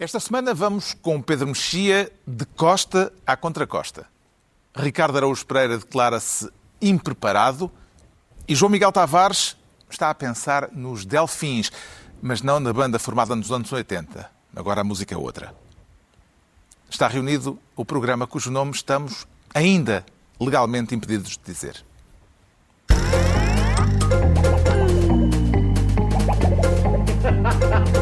Esta semana vamos com Pedro Mexia de costa à contracosta. Ricardo Araújo Pereira declara-se impreparado e João Miguel Tavares está a pensar nos Delfins, mas não na banda formada nos anos 80. Agora a música é outra. Está reunido o programa cujo nome estamos ainda legalmente impedidos de dizer.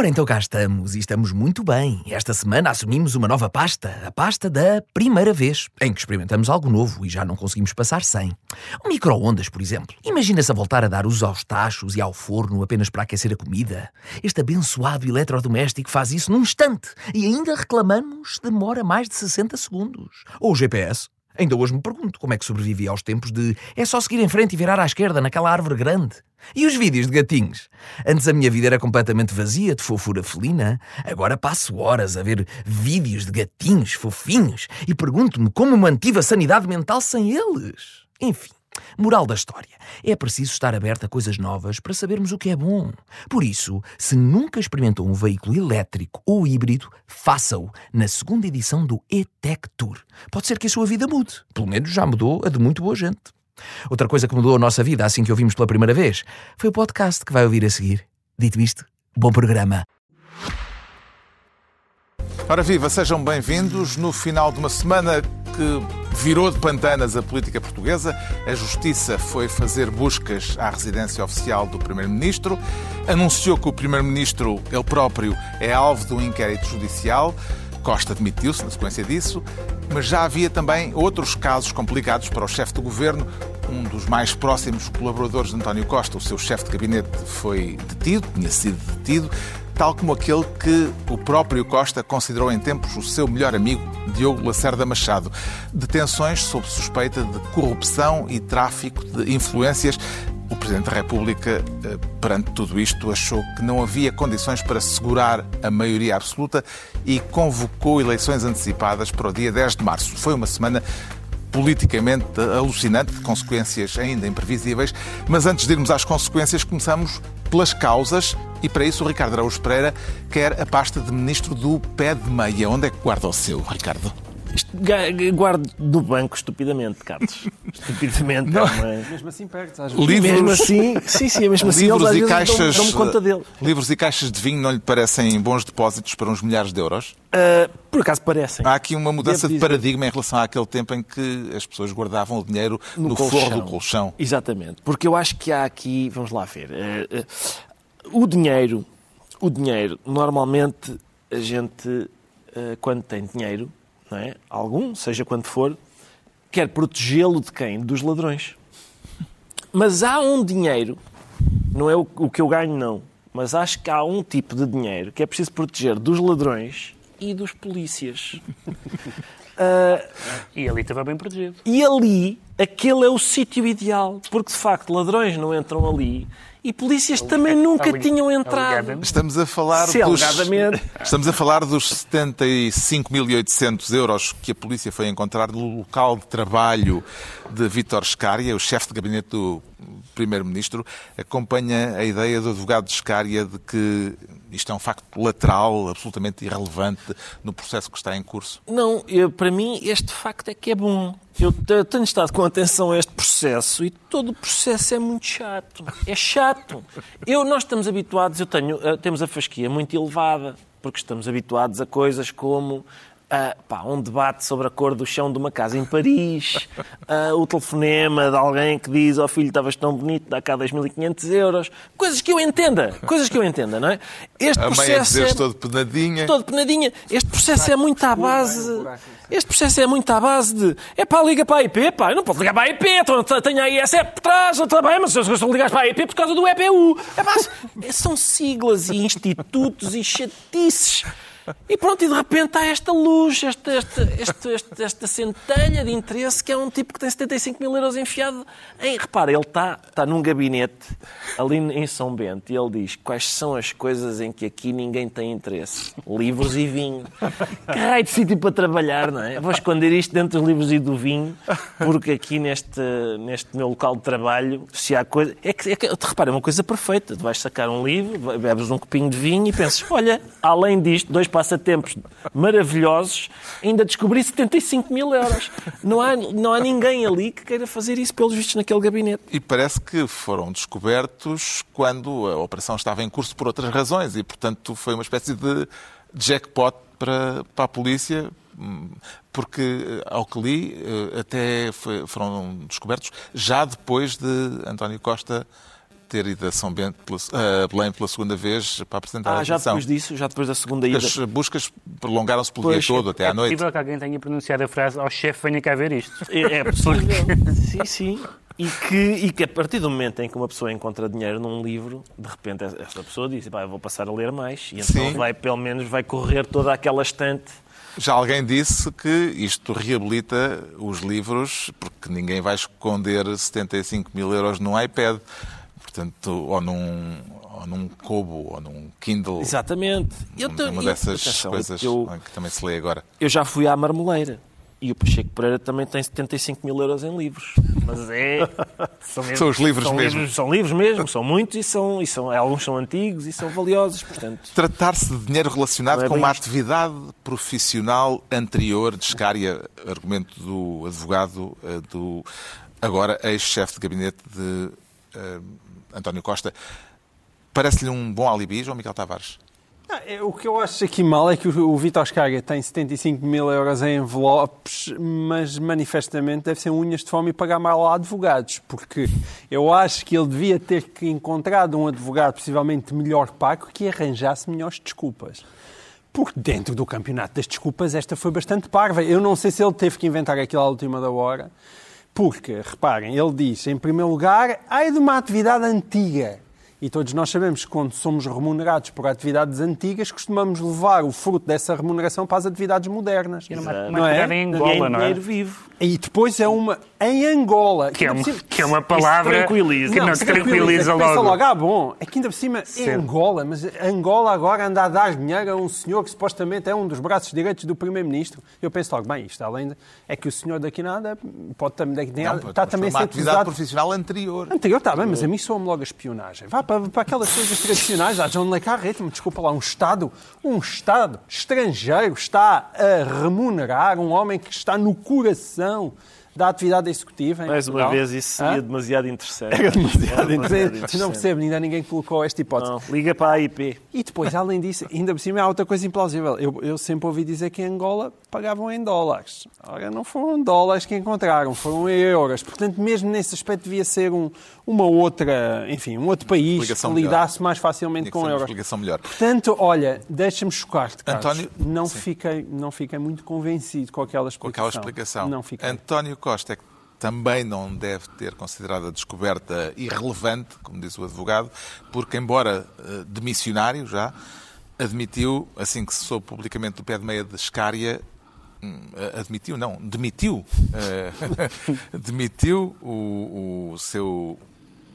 Ora, então cá estamos e estamos muito bem. Esta semana assumimos uma nova pasta, a pasta da primeira vez, em que experimentamos algo novo e já não conseguimos passar sem. Micro-ondas, por exemplo. Imagina-se a voltar a dar uso aos tachos e ao forno apenas para aquecer a comida. Este abençoado eletrodoméstico faz isso num instante e ainda reclamamos demora mais de 60 segundos. Ou o GPS. Ainda hoje me pergunto como é que sobrevivi aos tempos de é só seguir em frente e virar à esquerda naquela árvore grande. E os vídeos de gatinhos? Antes a minha vida era completamente vazia de fofura felina. Agora passo horas a ver vídeos de gatinhos fofinhos e pergunto-me como mantive a sanidade mental sem eles. Enfim. Moral da história: é preciso estar aberto a coisas novas para sabermos o que é bom. Por isso, se nunca experimentou um veículo elétrico ou híbrido, faça-o na segunda edição do E-Tech Tour. Pode ser que a sua vida mude. Pelo menos já mudou a de muito boa gente. Outra coisa que mudou a nossa vida assim que ouvimos pela primeira vez foi o podcast que vai ouvir a seguir. Dito isto, bom programa. Ora viva, sejam bem-vindos no final de uma semana que virou de pantanas a política portuguesa. A Justiça foi fazer buscas à residência oficial do Primeiro-Ministro, anunciou que o Primeiro-Ministro, ele próprio, é alvo de um inquérito judicial. Costa demitiu-se na sequência disso, mas já havia também outros casos complicados para o chefe do governo. Um dos mais próximos colaboradores de António Costa, o seu chefe de gabinete, foi detido, tinha sido detido tal como aquele que o próprio Costa considerou em tempos o seu melhor amigo, Diogo Lacerda Machado. Detenções sob suspeita de corrupção e tráfico de influências. O Presidente da República, eh, perante tudo isto, achou que não havia condições para segurar a maioria absoluta e convocou eleições antecipadas para o dia 10 de março. Foi uma semana politicamente alucinante, de consequências ainda imprevisíveis. Mas antes de irmos às consequências, começamos pelas causas e para isso o Ricardo Araújo Pereira quer a pasta de ministro do pé de meia. Onde é que guarda o seu, Ricardo? Guardo do banco estupidamente, Carlos. Estupidamente. Não. É Mesmo assim perdes, às vezes. Livros, mesmo assim, sim, sim, mesmo assim livros eles, e caixas, dão, dão conta dele. Livros e caixas de vinho não lhe parecem bons depósitos para uns milhares de euros? Uh, por acaso parecem. Há aqui uma mudança Devo de paradigma em relação àquele tempo em que as pessoas guardavam o dinheiro no, no forro do colchão. Exatamente. Porque eu acho que há aqui, vamos lá ver, uh, uh, o dinheiro, o dinheiro, normalmente a gente, quando tem dinheiro, é? algum, seja quando for, quer protegê-lo de quem? Dos ladrões. Mas há um dinheiro, não é o, que eu ganho, não, mas acho que há um tipo de dinheiro que é preciso proteger dos ladrões e dos polícias. Uh, e ali estava bem protegido. E ali, aquele é o sítio ideal, porque de facto ladrões não entram ali e polícias também nunca tinham entrado. Estamos a falar Se dos Estamos a falar dos 75.800 euros que a polícia foi encontrar no local de trabalho de Vítor Scária, o chefe de gabinete do primeiro-ministro. Acompanha a ideia do advogado de Scária de que isto é um facto lateral, absolutamente irrelevante no processo que está em curso? Não, eu, para mim este facto é que é bom. Eu tenho estado com atenção a este processo e todo o processo é muito chato. É chato. Eu, nós estamos habituados, eu tenho, eh, temos a fasquia muito elevada, porque estamos habituados a coisas como Uh, pá, um debate sobre a cor do chão de uma casa em Paris, uh, o telefonema de alguém que diz ao oh, filho estavas tão bonito, dá cá 2.500 euros, coisas que eu entenda, coisas que eu entenda, não é? Este a processo mãe a é todo penadinha. Todo penadinha. Este processo é muito à base... Este processo é muito à base de é pá, liga para a IP, pá, eu não posso ligar para a IP, então tenho a ISE por trás, está bem, mas se eu ligar para a IP por causa do EPU. É pá, são siglas e institutos e chatices E pronto, e de repente há esta luz, esta, esta, esta, esta, centelha de interesse que é um tipo que tem 75 mil euros enfiado em. Repara, ele está, está num gabinete ali em São Bento e ele diz quais são as coisas em que aqui ninguém tem interesse: livros e vinho. Que raio de sítio para trabalhar, não é? Vou esconder isto dentro dos livros e do vinho, porque aqui neste, neste meu local de trabalho, se há coisa. É que, é que repara, é uma coisa perfeita. Tu vais sacar um livro, bebes um copinho de vinho e pensas: olha, além disto, dois passatempos maravilhosos, ainda descobri 75 mil euros. Não há, não há ninguém ali que queira fazer isso, pelos vistos, naquele gabinete. E parece que foram descobertos quando a operação estava em curso por outras razões e, portanto, foi uma espécie de jackpot para, para a polícia, porque, ao que li, eh, até foram descobertos já depois de António Costa ter ido a São Bento, a Belém pela segunda vez para apresentar ah, a já depois disso, já depois da segunda ida. As buscas prolongaram-se pelo Pois, dia todo, até é à noite. possível que alguém tenha pronunciado a frase ao chefe venha cá ver isto. É, é possível. sim, sim. E que, e que a partir do momento em que uma pessoa encontra dinheiro num livro, de repente essa pessoa diz, "Pá, eu vou passar a ler mais. E então Sim. vai, pelo menos, vai correr toda aquela estante. Já alguém disse que isto reabilita os livros, porque ninguém vai esconder 75 mil euros num iPad, portanto, ou num, ou num Kobo, ou num Kindle. Exatamente. Eu Uma, dessas atenção, coisas Eu, que também se lê agora. eu já fui à marmoleira. E o Pacheco Pereira também tem 75 mil euros em livros. Mas é. São, mesmo- São os livros são mesmo. Livros, são livros mesmo, são muitos e, são, e são, alguns são antigos e são valiosos. Portanto, Tratar-se de dinheiro relacionado é com uma isto. atividade profissional anterior, descaria, argumento do advogado, eh, do agora ex-chefe de gabinete de eh, António Costa. Parece-lhe um bom alibi, João Miguel Tavares? É, O que eu acho aqui mal é que o o Vítor Scaga tem 75 mil euros em envelopes, mas manifestamente deve ser unhas de fome e pagar mal a advogados, porque eu acho que ele devia ter que encontrado um advogado possivelmente melhor pago que arranjasse melhores desculpas. Porque dentro do campeonato das desculpas esta foi bastante parva. Eu não sei se ele teve que inventar aquilo à última da hora, porque, reparem, ele diz, em primeiro lugar, ai de uma atividade antiga. E todos nós sabemos que quando somos remunerados por atividades antigas, costumamos levar o fruto dessa remuneração para as atividades modernas. Era uma, uma Não é? atividade em e Angola, não é? dinheiro vivo. E depois é uma em Angola. Que é, uma, cima- que é uma palavra tranquiliza. que não, se tranquiliza pensa logo. logo, ah, bom, é que ainda por cima é. Angola, mas Angola agora anda a dar dinheiro a um senhor que supostamente é um dos braços direitos do Primeiro-Ministro. Eu penso logo, bem, isto além de... É que o senhor daqui nada pode também... Não, está também a uma ser atividade acusado... profissional anterior. Anterior está bem, mas a mim soa-me logo a espionagem. Vá para, para aquelas coisas tradicionais, a John Le Carré, desculpa lá, um Estado, um Estado estrangeiro está a remunerar um homem que está no coração da atividade executiva. Mais uma vez, isso seria demasiado interessante. Era demasiado Era interessante. Não percebo, ainda ninguém colocou esta hipótese. Não, liga para a AIP. E depois, além disso, ainda por cima há outra coisa implausível. Eu, eu sempre ouvi dizer que em Angola pagavam em dólares. Ora, não foram dólares que encontraram, foram euros. Portanto, mesmo nesse aspecto devia ser um, uma outra, enfim, um outro país Explicação que melhor. lidasse mais facilmente Tinha com euros. explicação melhor. Portanto, olha, deixa-me chocar-te. António, não sim. fiquei, não fiquei muito convencido com aquela Com explicação. aquela explicação. Não fiquei. António Costa é que também não deve ter considerado a descoberta irrelevante, como diz o advogado, porque, embora eh, de missionário já, admitiu, assim que se soube publicamente do pé de meia de Escária, hum, eh, admitiu, não, demitiu, eh, demitiu o, o seu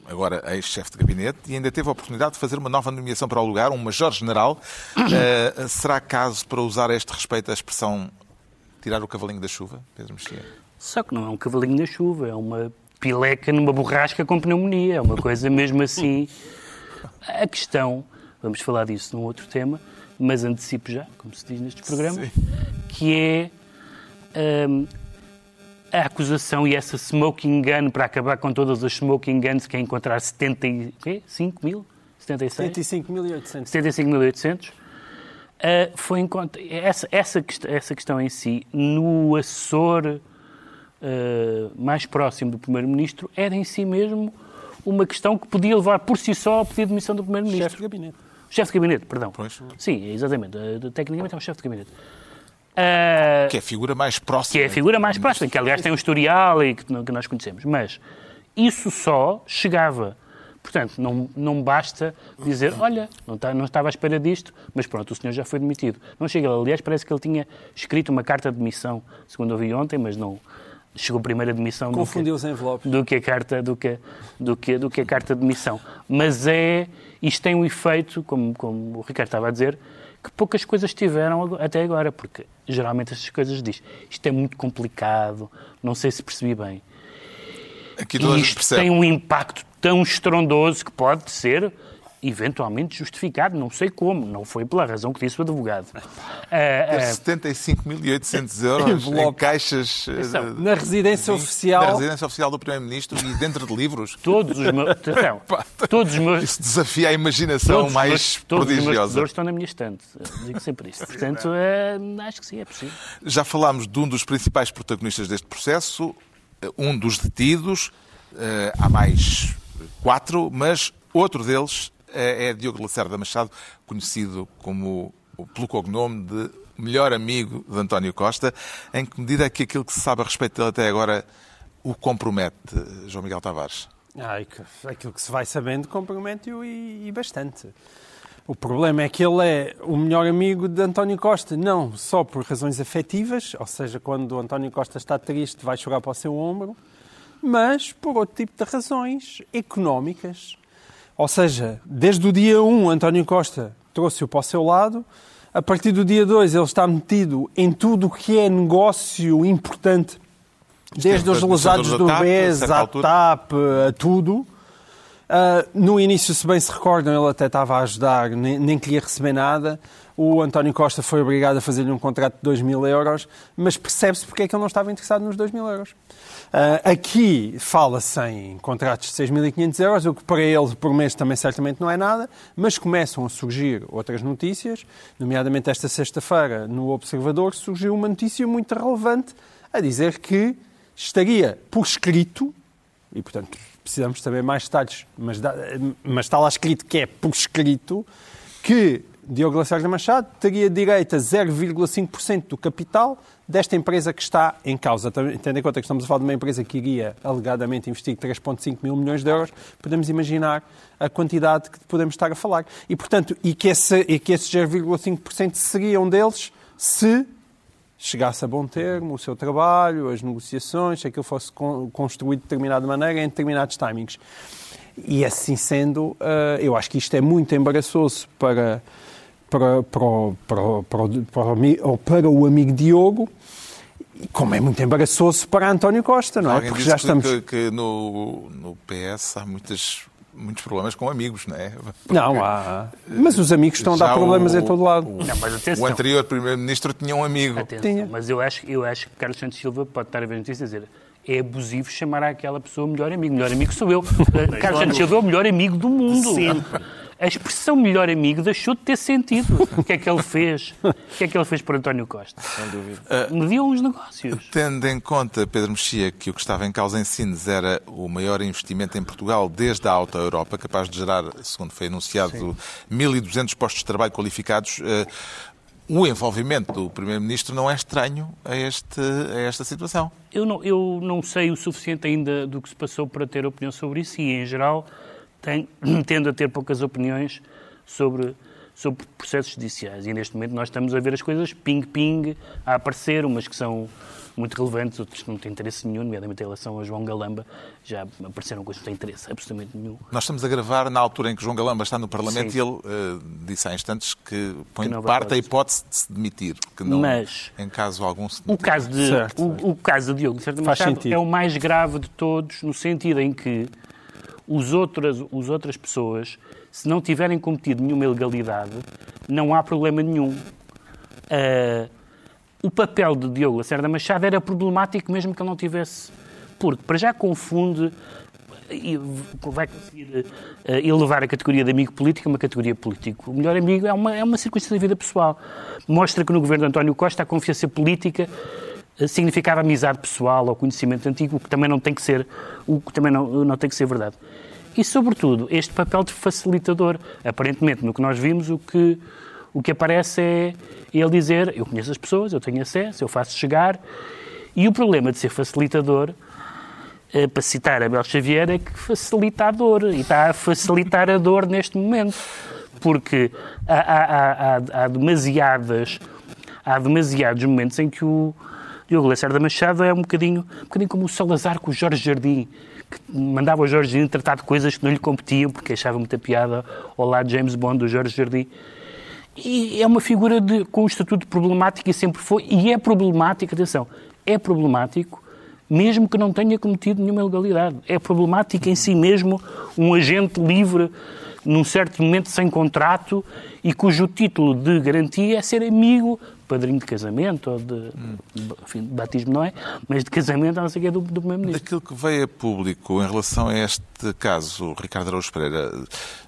agora ex-chefe de gabinete, e ainda teve a oportunidade de fazer uma nova nomeação para o lugar, um major-general. Eh, será caso para usar a este respeito a expressão tirar o cavalinho da chuva, Pedro Mexia? Só que não é um cavalinho na chuva, é uma pileca numa borrasca com pneumonia, é uma coisa mesmo assim. A questão, vamos falar disso num outro tema, mas antecipo já, como se diz nestes programas, que é hum, a acusação e essa smoking gun para acabar com todas as smoking guns que é encontrar 75 mil? 76? 75.800. 75.800. Uh, foi em conta, essa, essa, essa questão em si, no assessor uh, mais próximo do Primeiro-Ministro, era em si mesmo uma questão que podia levar por si só a pedir demissão do Chefe Primeiro-Ministro. de gabinete. Chefe de gabinete, perdão. Pois. Sim, exatamente. Uh, tecnicamente é um chefe de gabinete. Uh, Que é a figura mais próxima. que é a figura mais próxima, que aliás tem um historial e que, que nós conhecemos. Mas isso só chegava Portanto, não, não basta dizer, olha, não, tá, não estava à espera disto, mas pronto, o senhor já foi demitido. Não chega, aliás, parece que ele tinha escrito uma carta de demissão, segundo eu vi ontem, mas não chegou primeiro a demissão Confundiu os envelopes. do que a carta do que, do que, do que a carta de demissão. Mas é isto tem um efeito, como, como o Ricardo estava a dizer, que poucas coisas tiveram até agora, porque geralmente estas coisas diz isto é muito complicado, não sei se percebi bem. Aqui E isto percebe. tem um impacto tão estrondoso que pode ser eventualmente justificado, não sei como, não foi pela razão que disse o advogado. Ah, Ter ah, 75.800 euros em caixas eh, Atenção, de- Na residência Sim, oficial. Da residência oficial do Primeiro-Ministro e dentro de livros. todos os meus, atenção, todos os meus, Isso desafia a imaginação todos os mais meus, todos os meus prodigiosa. tesouros estão na minha estante. Eu Digo sempre isto. Portanto, eh, acho que sim, é possível. Já falámos de um dos principais protagonistas deste processo, eh, um dos detidos. eh, Há mais quatro, mas outro deles eh, é Diogo Lacerda Machado, conhecido como pelo cognome de melhor amigo de António Costa. Em que medida é que aquilo que se sabe a respeito dele até agora o compromete, João Miguel Tavares? Que- aquilo que se vai sabendo compromete-o e, e bastante. O problema é que ele é o melhor amigo de António Costa, não só por razões afetivas, ou seja, quando António Costa está triste vai chorar para o seu ombro, mas por outro tipo de razões económicas. Ou seja, desde o dia 1 António Costa trouxe-o para o seu lado, a partir do dia 2 ele está metido em tudo o que é negócio importante, desde os lesados do BES à. TAP, a tudo. Ah, no início, se bem se recordam, ele até estava a ajudar, nem, nem queria receber nada. O António Costa foi obrigado a fazer-lhe um contrato de 2 mil euros, mas percebe-se porque é que ele não estava interessado nos 2 mil euros. Ah, aqui fala-se em contratos de 6.500 euros, o que para ele por mês também certamente não é nada, mas começam a surgir outras notícias, nomeadamente esta sexta-feira no Observador surgiu uma notícia muito relevante a dizer que estaria por escrito e, portanto, precisamos saber mais detalhes, mas, mas está lá escrito que é por escrito que Diogo Lacerda Machado teria direito a 0,5% do capital desta empresa que está em causa. Tendo em conta que estamos a falar de uma empresa que iria alegadamente investir 3,5 mil milhões de euros, podemos imaginar a quantidade que podemos estar a falar. E, portanto, e que esse, e que esse 0,5% seria um deles se chegasse a bom termo o seu trabalho, as negociações, se aquilo fosse con- construído de determinada maneira, em determinados timings. E assim sendo, eh, eu acho que isto é muito embaraçoso para, para, para, o- para, o- para, para, ou para o amigo Diogo, como é muito embaraçoso para António Costa, não é? Alguém Porque disse já que- estamos. que, que no, no PS há muitas, muitos problemas com amigos, não é? Não, há. Mas os amigos estão a dar problemas o- em todo lado. O, Não, mas atenção. o anterior Primeiro-Ministro tinha um amigo. Atenção, Tinha. mas eu acho, eu acho que Carlos Santos Silva pode estar a ver notícias e dizer é abusivo chamar àquela pessoa melhor amigo. Melhor amigo sou eu. Carlos Santos Silva é o melhor amigo do mundo. A expressão melhor amigo deixou de ter sentido. O que é que ele fez? O que é que ele fez por António Costa? Sem dúvida. Mediu uns negócios. Tendo em conta, Pedro Mexia, que o que estava em causa em Sines era o maior investimento em Portugal desde a Alta Europa, capaz de gerar, segundo foi anunciado, 1.200 postos de trabalho qualificados, eh, o envolvimento do Primeiro-Ministro não é estranho a, este, a esta situação. Eu não, eu não sei o suficiente ainda do que se passou para ter opinião sobre isso e, em geral, tem, tendo a ter poucas opiniões sobre, sobre processos judiciais. E, neste momento, nós estamos a ver as coisas ping-ping a aparecer, umas que são muito relevantes, outras que não têm interesse nenhum, nomeadamente em relação a João Galamba, já apareceram coisas que não têm interesse absolutamente nenhum. Nós estamos a gravar na altura em que João Galamba está no Parlamento Sim. e ele eh, disse há instantes que põe Que de parte a hipótese de se demitir, que não, Mas- em caso algum, se O caso de, Certo, o, o caso de Diogo de Certo Machado sentido. é o mais grave de todos, no sentido em que os outras, os outras pessoas, se não tiverem cometido nenhuma ilegalidade, não há problema nenhum. Ah, o papel de Diogo Lacerda Machado era problemático mesmo que ele não tivesse, porque para já confunde e vai conseguir eh, elevar a categoria de amigo político a uma categoria político. O melhor amigo é uma, é uma circunstância da vida pessoal. Mostra que no governo de António Costa a confiança política significava amizade pessoal ou conhecimento antigo, o que também não tem que ser, o que também não, não tem que ser verdade. E, sobretudo, este papel de facilitador. Aparentemente, no que nós vimos, o que, o que aparece é ele dizer: Eu conheço as pessoas, eu tenho acesso, eu faço chegar. E o problema de ser facilitador eh, para citar Abel Xavier, é que facilita a dor. E está a facilitar a dor neste momento. Porque há, há, há, há demasiadas, há demasiados momentos em que o Diogo Lacerda Machado é um bocadinho, um bocadinho como o Salazar com o Jorge Jardim, que mandava o Jorge Jardim tratar de coisas que não lhe competiam, porque achava muita piada ao lado James Bond do Jorge Jardim. E é uma figura de, com um estatuto problemático e sempre foi, e é problemático, atenção, é problemático mesmo que não tenha cometido nenhuma ilegalidade. É problemático em si mesmo um agente livre num certo momento sem contrato e cujo título de garantia é ser amigo, padrinho de casamento ou de, enfim, de batismo não é, mas de casamento, a não ser que é do, do primeiro-ministro. Daquilo que veio a público em relação a este caso, Ricardo Araújo Pereira,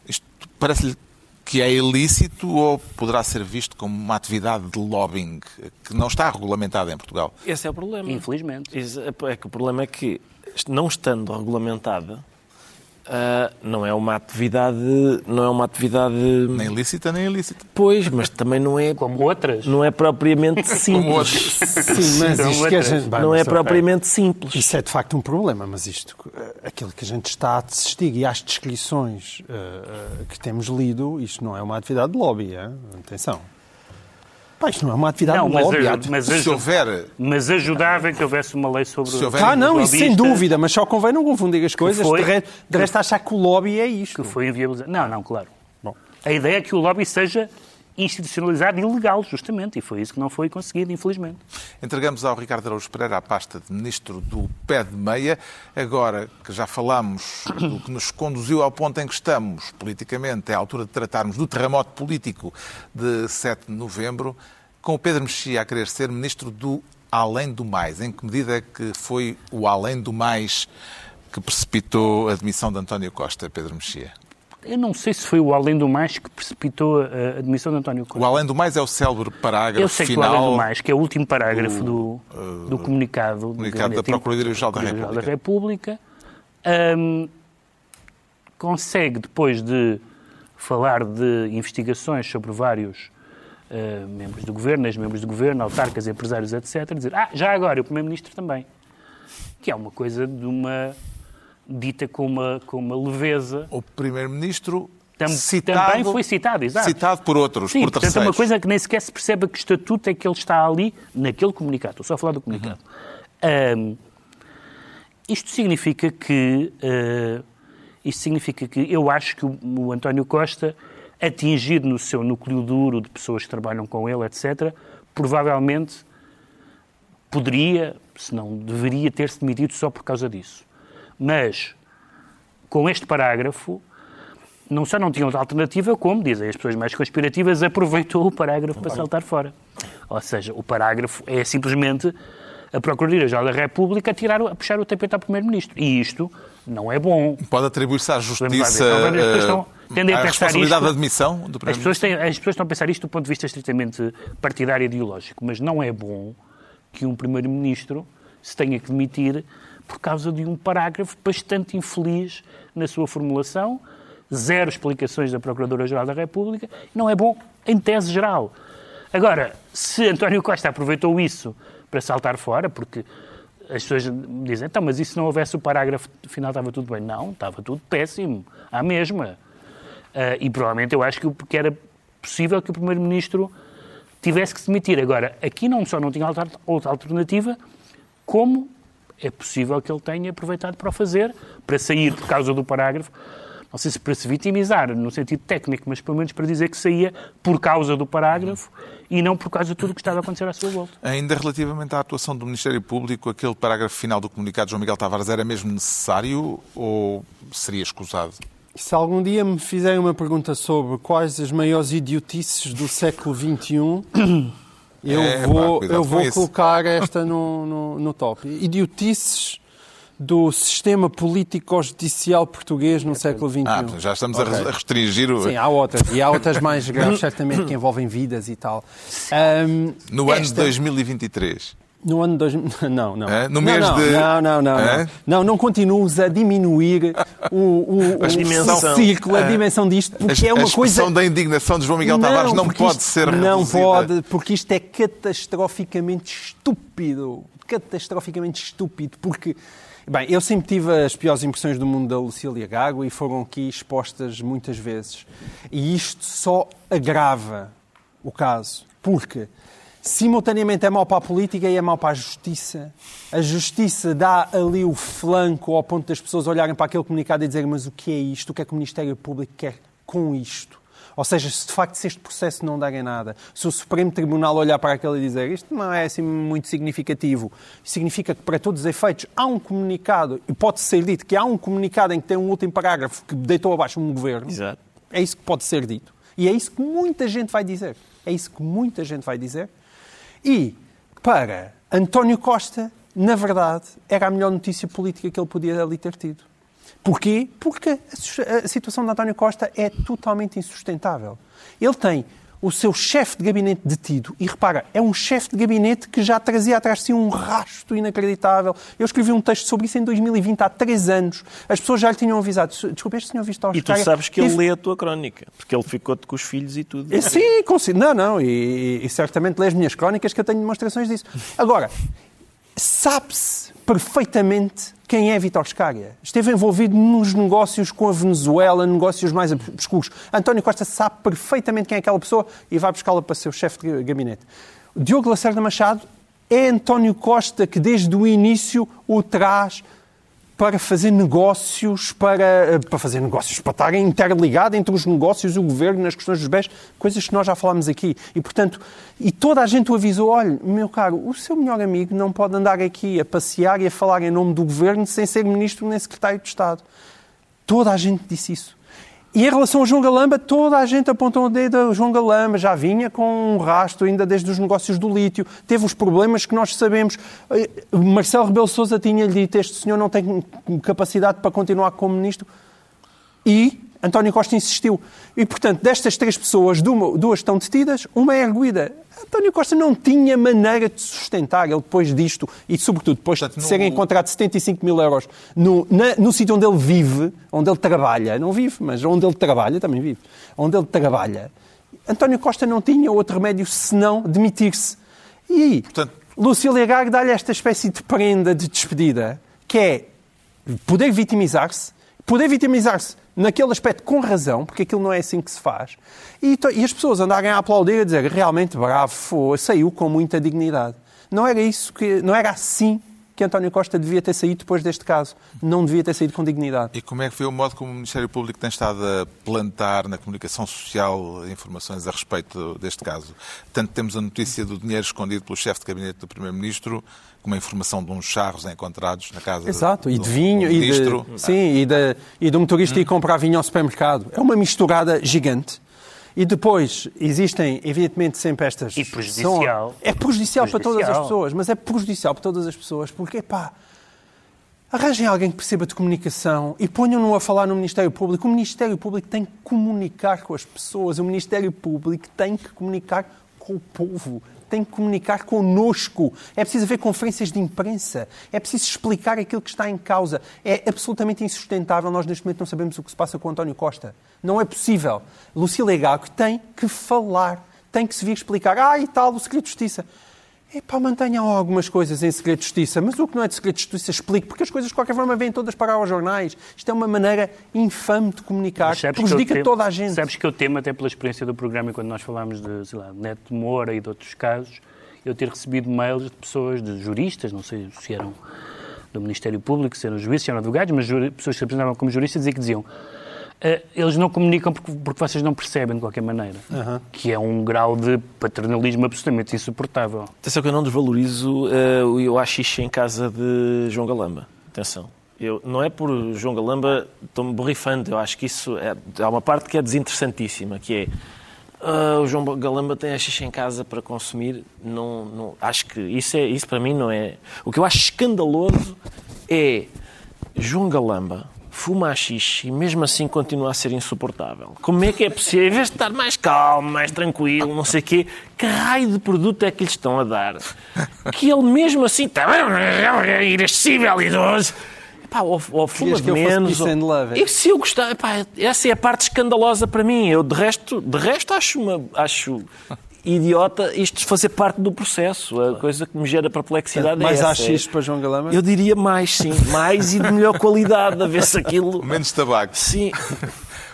isto parece-lhe que é ilícito ou poderá ser visto como uma atividade de lobbying que não está regulamentada em Portugal? Esse é o problema. Infelizmente. É que o problema é que, não estando regulamentada, Uh, não é uma atividade não é uma atividade nem ilícita nem ilícita. Pois mas também não é como outras? não é propriamente simples. sim mas isto que a gente... não é propriamente simples. Isso é de facto um problema mas isto aquilo que a gente está a assistir e às descrições uh, que temos lido isto não é uma atividade de lobby hein? atenção Pá, isto não é uma atividade não, mas, lobby. Mas, se houver... mas ajudava que houvesse uma lei sobre se houver... Ah, não, isso sem dúvida, mas só convém não confundir as coisas. foi... De, resto, de resto, achar que o lobby é isto. Que foi inviabilizado. Não, não, claro. Bom. A ideia é que o lobby seja institucionalizado e legal, justamente, e foi isso que não foi conseguido, infelizmente. Entregamos ao Ricardo Araújo Pereira a pasta de Ministro do Pé de Meia. Agora que já falamos do que nos conduziu ao ponto em que estamos, politicamente, é a altura de tratarmos do terremoto político de 7 de novembro, com o Pedro Mexia a querer ser Ministro do Além do Mais. Em que medida é que foi o Além do Mais que precipitou a demissão de António Costa, Pedro Mexia? Eu não sei se foi o Além do Mais que precipitou a admissão de António Costa. O Além do Mais é o célebre parágrafo Eu sei final... que o Além do Mais, que é o último parágrafo do, do, do comunicado, comunicado da Procuradoria-Geral da República, da República um, consegue, depois de falar de investigações sobre vários uh, membros do governo, ex-membros do governo, autarcas, empresários, etc., dizer, ah, já agora, o Primeiro-Ministro também. Que é uma coisa de uma dita com uma, com uma leveza. O Primeiro-Ministro Tam, citado, também foi citado, exato. Citado por outros, Sim, por portanto, terceiros. é uma coisa que nem sequer se percebe que estatuto é que ele está ali naquele comunicado. Estou só a falar do comunicado. Uhum. Um, isto significa que uh, isto significa que eu acho que o, o António Costa, atingido no seu núcleo duro de pessoas que trabalham com ele, etc., provavelmente poderia, se não deveria, ter-se demitido só por causa disso. Mas, com este parágrafo, não só não tinha outra alternativa, como, dizem as pessoas mais conspirativas, aproveitou o parágrafo para saltar fora. Ou seja, o parágrafo é simplesmente a Procuradoria-Geral da República a, tirar, a puxar o tapete ao Primeiro-Ministro. E isto não é bom. Pode atribuir-se à Justiça Então, as tendem a a responsabilidade isto, da admissão do as pessoas, Primeiro-Ministro? têm, as pessoas estão a pensar isto do ponto de vista estritamente partidário e ideológico, mas não é bom que um Primeiro-Ministro se tenha que demitir por causa de um parágrafo bastante infeliz na sua formulação, zero explicações da Procuradora-Geral da República, não é bom em tese geral. Agora, se António Costa aproveitou isso para saltar fora, porque as pessoas dizem, então, mas e se não houvesse o parágrafo final estava tudo bem? Não, estava tudo péssimo, à mesma. Uh, e provavelmente eu acho que, era possível que o Primeiro-Ministro tivesse que se demitir. Agora, aqui não só não tinha outra alternativa, como é possível que ele tenha aproveitado para o fazer, para sair por causa do parágrafo, não sei se para se vitimizar, no sentido técnico, mas pelo menos para dizer que saía por causa do parágrafo e não por causa de tudo o que estava a acontecer à sua volta. Ainda relativamente à atuação do Ministério Público, aquele parágrafo final do comunicado de João Miguel Tavares era mesmo necessário ou seria escusado? Se algum dia me fizerem uma pergunta sobre quais as maiores idiotices do século XXI, eu É, pá, vou, cuidado eu vou isso. colocar esta no, no, no top. Idiotices do sistema político-judicial português no século XXI. Ah, já estamos a Ok. re- a restringir o... Sim, há outras. E há outras mais graves, certamente, que envolvem vidas e tal. Ahm, no ano de esta- 2023. No ano de 2000... Não, não. É? No não, mês não, de- Não, não, não. É? Não, não, não continues a diminuir o, o, A o, dimensão. o círculo, a É. dimensão disto, A, porque é a uma expressão coisa... da indignação de João Miguel Tavares não pode isto ser Não reduzida. pode, porque isto é catastroficamente estúpido. Catastroficamente estúpido, porque... Bem, eu sempre tive as piores impressões do mundo da Lucília Gago e foram aqui expostas muitas vezes. E isto só agrava o caso, porque simultaneamente é mau para a política e é mau para a justiça. A justiça dá ali o flanco ao ponto das pessoas olharem para aquele comunicado e dizerem mas o que é isto? O que é que o Ministério Público quer com isto? Ou seja, se de facto se este processo não der em nada, se o Supremo Tribunal olhar para aquilo e dizer isto não é assim muito significativo, significa que para todos os efeitos há um comunicado, e pode ser dito que há um comunicado em que tem um último parágrafo que deitou abaixo um governo, Exato. é isso que pode ser dito. E é isso que muita gente vai dizer. É isso que muita gente vai dizer. E para António Costa, na verdade, era a melhor notícia política que ele podia ali ter tido. Porquê? Porque a situação de António Costa é totalmente insustentável. Ele tem o seu chefe de gabinete detido, e repara, é um chefe de gabinete que já trazia atrás de si um rasto inacreditável. Eu escrevi um texto sobre isso em 2020, há três anos. As pessoas já lhe tinham avisado. Desculpe, este senhor Vistor E tu sabes que ele lê a tua crónica, porque ele ficou-te com os filhos e tudo. é, Sim, consigo. Não, não. E, e certamente lê as minhas crónicas que eu tenho demonstrações disso. Agora, sabe-se perfeitamente quem é Vítor Scária. Esteve envolvido nos negócios com a Venezuela, negócios mais obscuros. António Costa sabe perfeitamente quem é aquela pessoa e vai buscá-la para ser o chefe de gabinete. Diogo Lacerda Machado é António Costa que desde o início o traz para fazer negócios, para, para fazer negócios, para estar interligado entre os negócios e o governo nas questões dos bens, coisas que nós já falámos aqui. E, portanto, e toda a gente o avisou, olha, meu caro, o seu melhor amigo não pode andar aqui a passear e a falar em nome do governo sem ser ministro nem secretário de Estado. Toda a gente disse isso. E em relação ao João Galamba, toda a gente apontou o dedo ao João Galamba. Já vinha com um rastro ainda desde os negócios do lítio. Teve os problemas que nós sabemos. Eh, Marcelo Rebelo Sousa tinha-lhe dito este senhor não tem capacidade para continuar como ministro. E António Costa insistiu. E, portanto, destas três pessoas, duas estão detidas, uma é arguída. António Costa não tinha maneira de sustentar ele depois disto e, sobretudo, depois Portanto, de no- serem encontrados 75 mil euros no, na- no sítio onde ele vive, onde ele trabalha, não vive, mas onde ele trabalha, também vive, onde ele trabalha, António Costa não tinha outro remédio senão demitir-se. E aí, Portanto- Lucília Gago dá-lhe esta espécie de prenda de despedida, que é poder vitimizar-se, poder vitimizar-se naquele aspecto com razão, porque aquilo não é assim que se faz, e, e as pessoas andarem a aplaudir e dizer realmente bravo, saiu com muita dignidade. Não era isso que, não era assim que António Costa devia ter saído depois deste caso. Não devia ter saído com dignidade. E como é que foi o modo como o Ministério Público tem estado a plantar na comunicação social informações a respeito deste caso? Tanto temos a notícia do dinheiro escondido pelo chefe de gabinete do Primeiro-Ministro, como a informação de uns charros encontrados na casa Exato, e do- de vinho, do e, de, sim, e, de, e do motorista ir comprar vinho ao supermercado. É uma misturada gigante. E depois existem, evidentemente, sempre estas. E prejudicial. são- É prejudicial, para todas as Prejudicial. pessoas, mas é prejudicial para todas as pessoas, porque, pá, arranjem alguém que perceba de comunicação e ponham-no a falar no Ministério Público. O Ministério Público tem que comunicar com as pessoas, o Ministério Público tem que comunicar com o povo. Tem que comunicar connosco. É preciso haver conferências de imprensa. É preciso explicar aquilo que está em causa. É absolutamente insustentável. Nós, neste momento, não sabemos o que se passa com António Costa. Não é possível. Lucília Gago tem que falar. Tem que se vir explicar. Ah, e tal, o segredo de justiça. Epá, mantenham algumas coisas em segredo de justiça, mas o que não é de segredo de justiça explique, porque as coisas de qualquer forma vêm todas para os jornais. Isto é uma maneira infame de comunicar, que prejudica temo- toda a gente. Sabes que eu temo, até pela experiência do programa, e quando nós falámos de, sei lá, Neto Moura e de outros casos, eu ter recebido mails de pessoas, de juristas, não sei se eram do Ministério Público, se eram juízes, se eram advogados, mas pessoas que se apresentavam como juristas e que diziam "Ah, eles não comunicam porque, porque vocês não percebem de qualquer maneira. Que é um grau de paternalismo absolutamente insuportável. Atenção que eu não desvalorizo eh, o xixi em casa de João Galamba. Atenção. Eu, não é por João Galamba, estou-me borrifando. Eu acho que isso é, há uma parte que é desinteressantíssima, que é ah, o João Galamba tem a xixi em casa para consumir. Não, não, acho que isso, é, isso para mim não é. O que eu acho escandaloso é João Galamba fuma xixi e mesmo assim continua a ser insuportável. Como é que é possível? Em vez de estar mais calmo, mais tranquilo, não sei o quê, que raio de produto é que lhe estão a dar? Que ele mesmo assim está irascível e doce. Pá, ou, ou fuma de menos. ou- love, é? E se eu gostar, pá, essa é a parte escandalosa para mim. Eu de resto, de resto acho, uma, acho idiota isto fazer parte do processo. A coisa que me gera perplexidade Mais é essa. AX para João Galama? Eu diria mais, sim. Mais e de melhor qualidade, a ver se aquilo... Menos tabaco. Sim.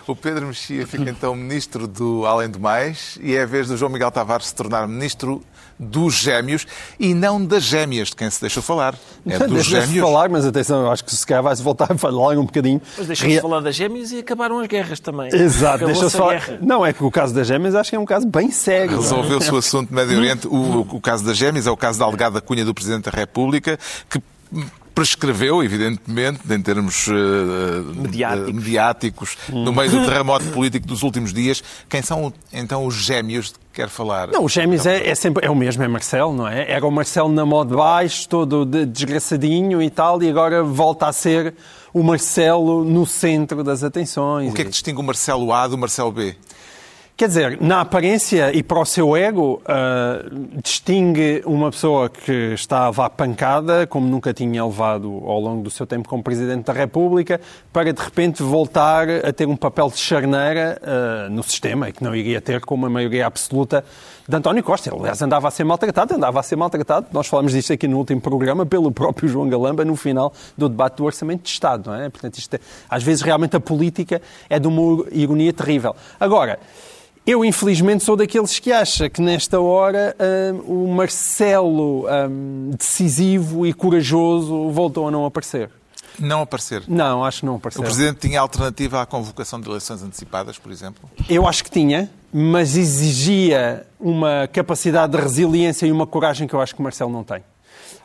O Pedro Mexia fica então ministro do Além do Mais e é a vez do João Miguel Tavares se tornar ministro dos Gêmeos e não das Gêmeas, de quem se deixou falar. É dos Deixa-se Gêmeos. falar, mas atenção, eu acho que se calhar vai-se voltar a falar um bocadinho. Mas deixa-se Rea- falar das gêmeas e acabaram as guerras também. Exato, deixa-se a falar. guerra. Não, é que o caso das gêmeas acho que é um caso bem sério. Resolveu-se o assunto do Médio Oriente. O, o caso das gêmeas é o caso da alegada cunha do Presidente da República, que prescreveu, evidentemente, em termos eh, Mediáticos. mediáticos, no meio do terremoto político dos últimos dias. Quem são então os gêmeos de que quer falar? Não, os gêmeos é, é sempre é o mesmo, é Marcelo, não é? Era o Marcelo na moda de baixo, todo de- desgraçadinho e tal, e agora volta a ser o Marcelo no centro das atenções. O que é que distingue o Marcelo A do Marcelo B? Quer dizer, na aparência e para o seu ego, ah, distingue uma pessoa que está a pancada, como nunca tinha levado ao longo do seu tempo como Presidente da República, para de repente voltar a ter um papel de charneira ah, no sistema, que não iria ter com uma maioria absoluta de António Costa. Ele, aliás, andava a ser maltratado, andava a ser maltratado. Nós falamos disto aqui no último programa pelo próprio João Galamba no final do debate do Orçamento de Estado, não é? Portanto, isto é- às vezes realmente a política é de uma ironia terrível. Agora, eu, infelizmente, sou daqueles que acha que nesta hora hum, o Marcelo hum, decisivo e corajoso voltou a não aparecer. Não aparecer. Não, acho que não O apareceu. Presidente tinha alternativa à convocação de eleições antecipadas, por exemplo? Eu acho que tinha, mas exigia uma capacidade de resiliência e uma coragem que eu acho que o Marcelo não tem.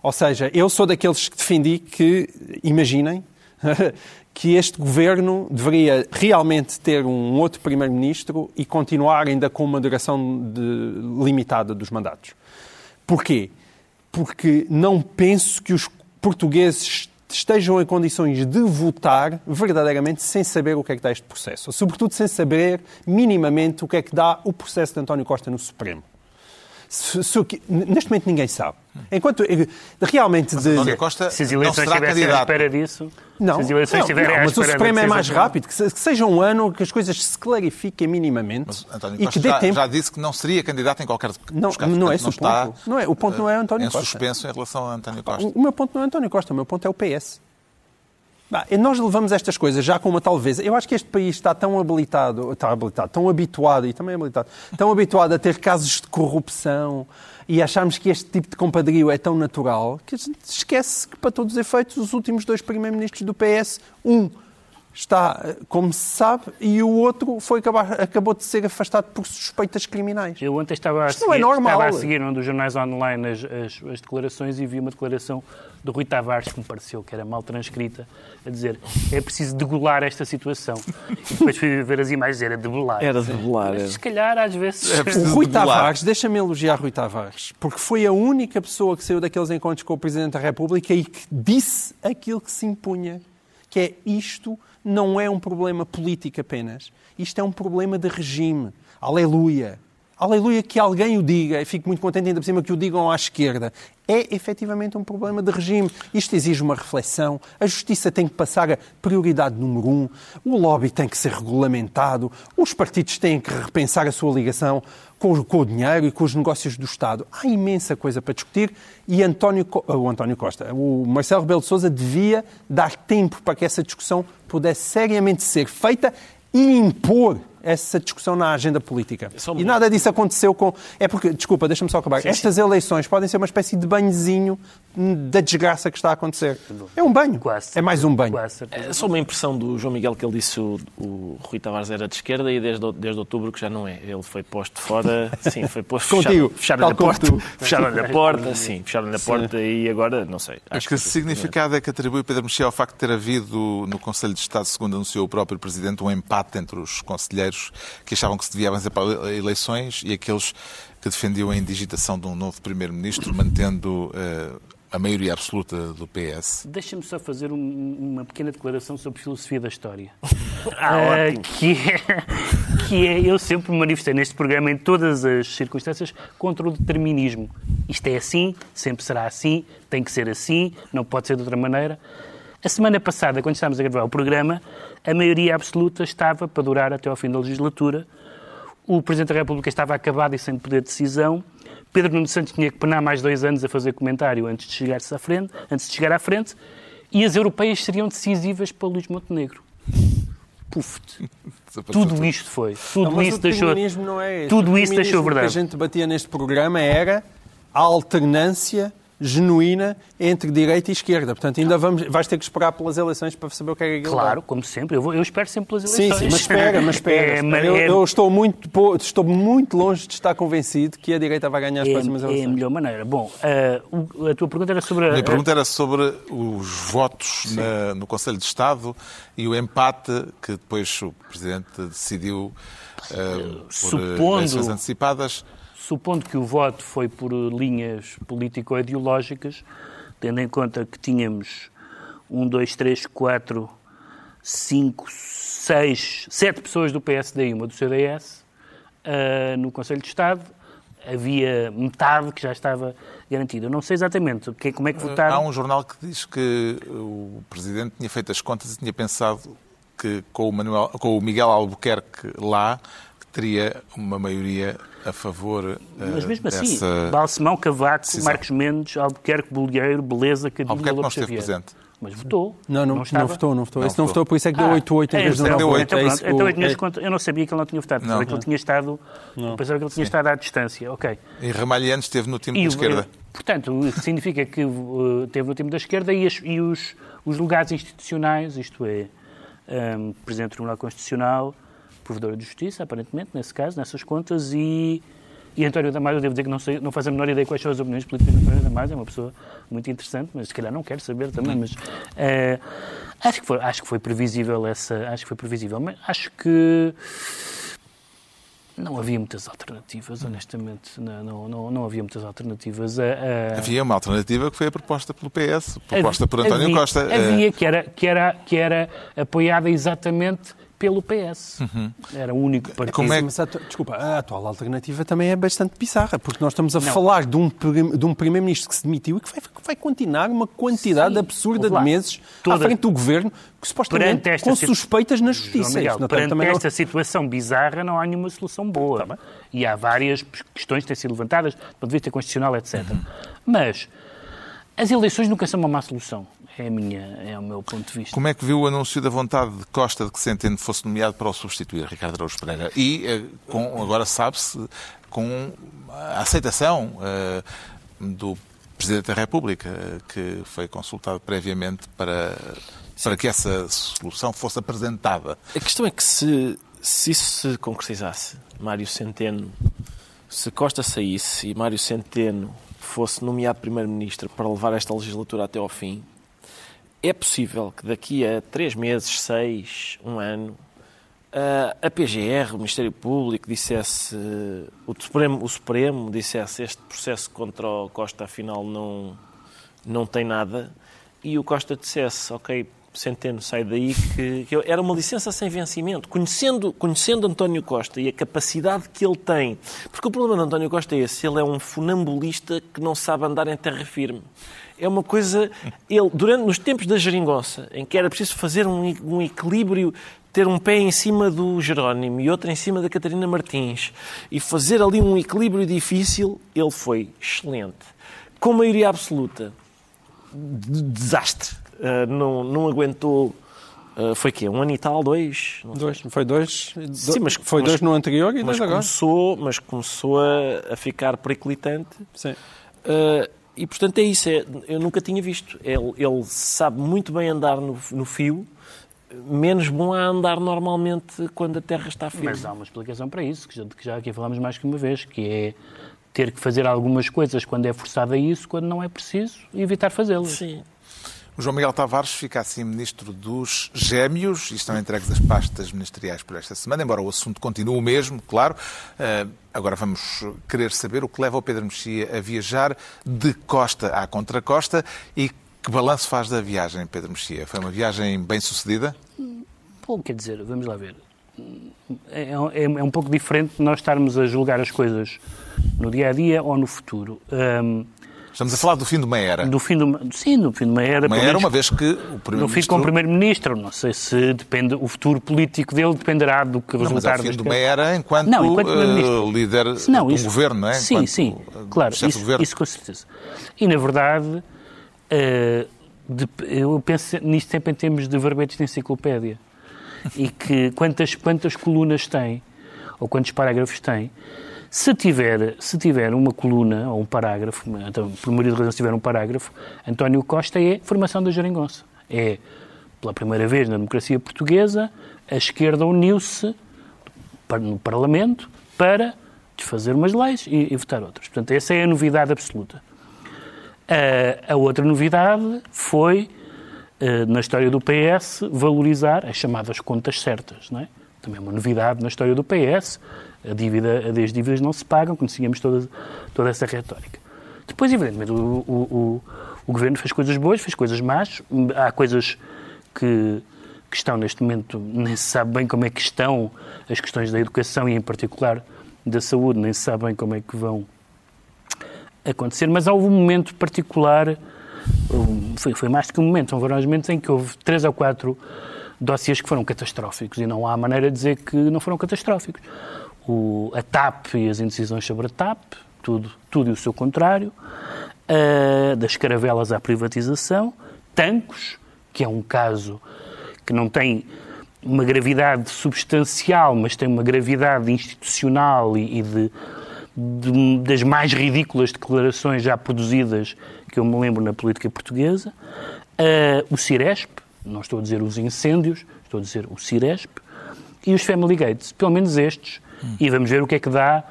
Ou seja, eu sou daqueles que defendi que, imaginem, que este governo deveria realmente ter um outro primeiro-ministro e continuar ainda com uma duração de- limitada dos mandatos. Porquê? Porque não penso que os portugueses estejam em condições de votar verdadeiramente sem saber o que é que dá este processo. Sobretudo sem saber minimamente o que é que dá o processo de António Costa no Supremo. Se- se o que- neste momento ninguém sabe. Enquanto eh, realmente de, António Costa Se as não eleições será estivessem à candidato. espera disso, não, se as eleições não, não, à mas o Supremo é que mais rápido, que, se- que seja um ano que as coisas se clarifiquem minimamente António e que Costa dê já, tempo. já disse que não seria candidato em qualquer Não, não é esse o ponto. Não é- o ponto não é António em Costa. suspenso em relação a António Costa. O, o meu ponto não é António Costa, o meu ponto é o PS. Bah, nós levamos estas coisas já com uma tal vez. Eu acho que este país está tão habilitado, está habilitado, tão habituado, e também habilitado, tão habituado a ter casos de corrupção e acharmos que este tipo de compadrio é tão natural que a gente esquece que, para todos os efeitos, os últimos dois primeiros-ministros do PS, um está, como se sabe, e o outro foi acabar, acabou de ser afastado por suspeitas criminais. Eu ontem estava a, Isto não é seguir, normal. estava a seguir num dos jornais online as, as- as declarações e vi uma declaração do Rui Tavares que me pareceu que era mal transcrita, a dizer é preciso degolar esta situação. E depois fui ver as imagens, era degolar. Era de rolar. Mas, se calhar, às vezes... É O Rui degolar. Tavares, deixa-me elogiar Rui Tavares, porque foi a única pessoa que saiu daqueles encontros com o Presidente da República e que disse aquilo que se impunha, que é isto não é um problema político apenas, isto é um problema de regime. Aleluia! Aleluia que alguém o diga, e fico muito contente ainda por cima que o digam à esquerda. É efetivamente um problema de regime. Isto exige uma reflexão. A justiça tem que passar a prioridade número um. O lobby tem que ser regulamentado. Os partidos têm que repensar a sua ligação com o, com o dinheiro e com os negócios do Estado. Há imensa coisa para discutir e António, o António Costa, o Marcelo Rebelo de Sousa devia dar tempo para que essa discussão pudesse seriamente ser feita e impor essa discussão na agenda política. Um E nada disso aconteceu com. É porque, desculpa, deixa-me só acabar. Estas eleições podem ser uma espécie de banhozinho da desgraça que está a acontecer. É um banho. Quase. É mais um banho. Quase. É só uma impressão do João Miguel que ele disse o, o Rui Tavares era de esquerda e desde, desde outubro que já não é. Ele foi posto fora, sim, foi posto Contigo, fecharam-lhe a tal como porta, fecharam-lhe a porta, sim, fecharam-lhe a porta e agora, não sei. Mas que significado é que atribui Pedro Mexia ao facto de ter havido no Conselho de Estado, segundo anunciou o próprio Presidente, um empate entre os conselheiros que achavam que se devia avançar para eleições e aqueles que defendiam a indigitação de um novo Primeiro-Ministro, mantendo eh, a maioria absoluta do PS. Deixa-me só fazer um- uma pequena declaração sobre filosofia da história. Ah, ótimo. que, é, que é, eu sempre me manifestei neste programa, em todas as circunstâncias, contra o determinismo. Isto é assim, sempre será assim, tem que ser assim, não pode ser de outra maneira. A semana passada, quando estávamos a gravar o programa, a maioria absoluta estava para durar até ao fim da legislatura. O Presidente da República estava acabado e sem poder de decisão. Pedro Nuno Santos tinha que penar mais dois anos a fazer comentário antes de chegar à frente, antes de chegar à frente. E as europeias seriam decisivas para Luís Montenegro. Puf, tudo isto foi. Tudo Não, isso o deixou. não é. Tudo O isso deixou determinismo que verdade. a gente batia neste programa era a alternância genuína entre direita e esquerda. Portanto, ainda vamos, vais ter que esperar pelas eleições para saber o que é que. Claro, como sempre. Eu, vou- eu espero sempre pelas Sim, eleições. sim, mas espera, mas espera. É, espera. eu, é- eu estou, muito, estou muito longe de estar convencido que a direita vai ganhar as é- próximas é a eleições. melhor maneira. Bom, ah, o- a tua pergunta era sobre a, A minha pergunta era sobre os votos na- no Conselho de Estado e o empate que depois o Presidente decidiu eh, por Supondo- eleições antecipadas. Supondo que o voto foi por linhas político-ideológicas, tendo em conta que tínhamos um, dois, três, quatro, cinco, seis, sete pessoas do PSD e uma do CDS ah, no Conselho de Estado, havia metade que já estava garantida. Não sei exatamente que- como é que votaram. Há um jornal que diz que o Presidente tinha feito as contas e tinha pensado que com o, Manuel, com o Miguel Albuquerque lá teria uma maioria a favor eh, Mas mesmo assim, dessa... Balsemão, Cavaco, decisão. Marcos Mendes, Albuquerque, Bolgueiro, Beleza, não Lopes esteve Xavier. presente. Mas votou. Não, não, não, estava? votou, não votou. Não Esse não votou. votou, por isso é que deu 8-8 em é, vez de é, 9 deu 8 oito. Então, É pronto, então o- eu, tinha é- conta- eu não sabia que ele não tinha votado, pensava que ele tinha estado, eu pensava que ele tinha estado à distância. Ok. E Ramalhiano esteve no time E da esquerda. Portanto, o que significa que uh, teve no time da esquerda e, as- e os, os lugares institucionais, isto é, um, Presidente do Tribunal Constitucional, Provedora de Justiça, aparentemente, nesse caso, nessas contas, e, e António Damasio, eu devo dizer que não, sei, não faz a menor ideia quais são as opiniões políticas de António Damasio, é uma pessoa muito interessante, mas se calhar não quero saber também, mas eh, acho, que foi, acho que foi previsível essa, acho que foi previsível, mas acho que não havia muitas alternativas, honestamente, não, não, não, não havia muitas alternativas. A- a- Havia uma alternativa que foi a proposta pelo PS, proposta por António havia, Costa. Eh, Havia, que era, que, era, que era apoiada exatamente pelo PS. Era o único partido. Como é Mas a desculpa, a atual alternativa também é bastante bizarra, porque nós estamos a falar de um, de um primeiro-ministro que se demitiu e que vai, vai continuar uma quantidade Sim, absurda de meses Toda- à frente do governo, que supostamente Perante esta com situ- suspeitas na justiça. Miguel, não- perante também não- esta situação bizarra não há nenhuma solução boa. e há várias questões que têm sido levantadas, do ponto de vista constitucional, etc. Mas as eleições nunca são uma má solução. É, a minha, é o meu ponto de vista. Como é que viu o anúncio da vontade de Costa de que Centeno fosse nomeado para o substituir, Ricardo Araújo Pereira? E eh, com, agora sabe-se com a aceitação eh, do Presidente da República, eh, que foi consultado previamente para, para que essa solução fosse apresentada. A questão é que se, se isso se concretizasse, Mário Centeno, se Costa saísse e Mário Centeno fosse nomeado Primeiro-Ministro para levar esta legislatura até ao fim, é possível que daqui a três meses, seis, um ano, a- PGR, o Ministério Público, dissesse, o Supremo, o Supremo dissesse este processo contra o Costa afinal não, não tem nada, e o Costa dissesse, ok, Centeno sai daí, que, que era uma licença sem vencimento. Conhecendo, conhecendo António Costa e a capacidade que ele tem, porque o problema de António Costa é esse, ele é um funambulista que não sabe andar em terra firme. É uma coisa, ele, durante, nos tempos da geringonça, em que era preciso fazer um, um equilíbrio, ter um pé em cima do Jerónimo e outro em cima da Catarina Martins, e fazer ali um equilíbrio difícil, ele foi excelente. Com maioria absoluta, de- desastre. Uh, não, não aguentou. uh, foi quê? Um ano e tal? Dois? Dois, foi dois, Sim, mas- foi mas- dois no anterior e dois agora. começou, mas começou a, a ficar periclitante. Sim. Uh, e portanto é isso. é- eu nunca tinha visto. Ele, ele sabe muito bem andar no, no fio, menos bom a andar normalmente quando a terra está firme. Mas há uma explicação para isso, que já, que já aqui falámos mais que uma vez, que é ter que fazer algumas coisas quando é forçado a isso, quando não é preciso, e evitar fazê-las. Sim. João Miguel Tavares fica assim ministro dos Gêmeos e estão entregues as pastas ministeriais por esta semana, embora o assunto continue o mesmo, claro. Uh, agora vamos querer saber o que leva o Pedro Mexia a viajar de costa à contracosta e que balanço faz da viagem, Pedro Mexia? Foi uma viagem bem sucedida? Bom, quer dizer, vamos lá ver. É, é, é, um pouco diferente nós estarmos a julgar as coisas no dia a dia ou no futuro. Um, Estamos a falar do fim de uma era. Do fim de sim, do fim de uma era. Uma era, uma vez que o primeiro-ministro... No fim com o primeiro-ministro. Não sei se depende, o futuro político dele dependerá do que resultar... Não, mas é o fim de uma era enquanto, não, enquanto uh, líder não, de um governo, não é? Sim, enquanto sim, claro, isso, isso, com certeza. E, na verdade, uh, de, eu penso nisto sempre em termos de verbetes de enciclopédia. E que quantas, quantas colunas tem, ou quantos parágrafos tem, se tiver, se tiver uma coluna ou um parágrafo, então, por maioria de razões, se tiver um parágrafo, António Costa é formação da geringonça. É, pela primeira vez na democracia portuguesa, a esquerda uniu-se no Parlamento para desfazer umas leis e, e, votar outras. Portanto, essa é a novidade absoluta. A, a outra novidade foi, uh, na história do PS, valorizar as chamadas contas certas. Não é? Também é uma novidade na história do PS a dívida, as dívidas não se pagam, conhecíamos toda, toda essa retórica. Depois, evidentemente, o, o, o, o, governo fez coisas boas, fez coisas más, há coisas que, que estão neste momento, nem se sabe bem como é que estão as questões da educação e, em particular, da saúde, nem se sabe bem como é que vão acontecer, mas houve um momento particular, foi, foi mais do que um momento, houve vários momentos em que houve três ou quatro dossiês que foram catastróficos e não há maneira de dizer que não foram catastróficos o, a TAP e as indecisões sobre a TAP, tudo, tudo e o seu contrário, uh, das caravelas à privatização, Tancos, que é um caso que não tem uma gravidade substancial, mas tem uma gravidade institucional e, e de, de, das mais ridículas declarações já produzidas que eu me lembro na política portuguesa, uh, o Ciresp, não estou a dizer os incêndios, estou a dizer o Ciresp, e os Family Gates. Pelo menos estes e vamos ver o que é que dá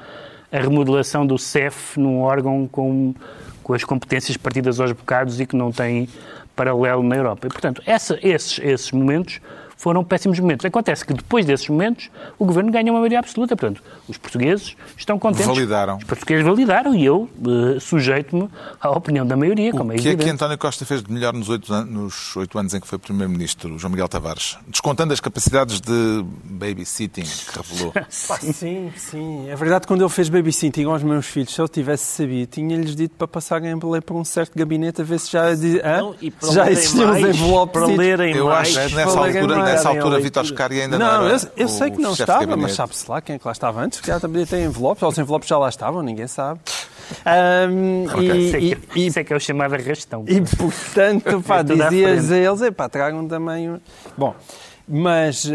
a remodelação do CEF num órgão com, com as competências partidas aos bocados e que não tem paralelo na Europa. E, portanto, essa, esses, esses momentos foram péssimos momentos. Acontece que depois desses momentos o governo ganha uma maioria absoluta. Portanto, os portugueses estão contentes. Validaram. Os portugueses validaram e eu uh, sujeito-me à opinião da maioria, o como é que é que António Costa fez de melhor nos oito, anos, nos oito anos em que foi Primeiro-Ministro, João Miguel Tavares? Descontando as capacidades de babysitting que revelou. sim, sim. É verdade quando ele fez babysitting aos meus filhos, se eu tivesse sabido, tinha-lhes dito para passarem por um certo gabinete a ver se já, Não, se já existiam os envelopes. Para lerem eu mais. acho que nessa altura nessa altura, Vítor Scari ainda não, não era eu, eu sei que não estava, mas sabe-se lá quem é que lá estava antes. Já também tem envelopes, ou os envelopes já lá estavam, ninguém sabe. Um, okay. e, isso, é que, e, isso é que é o chamado arrastão. E, portanto, pá, dizias a eles, epá, tragam também... Bom, mas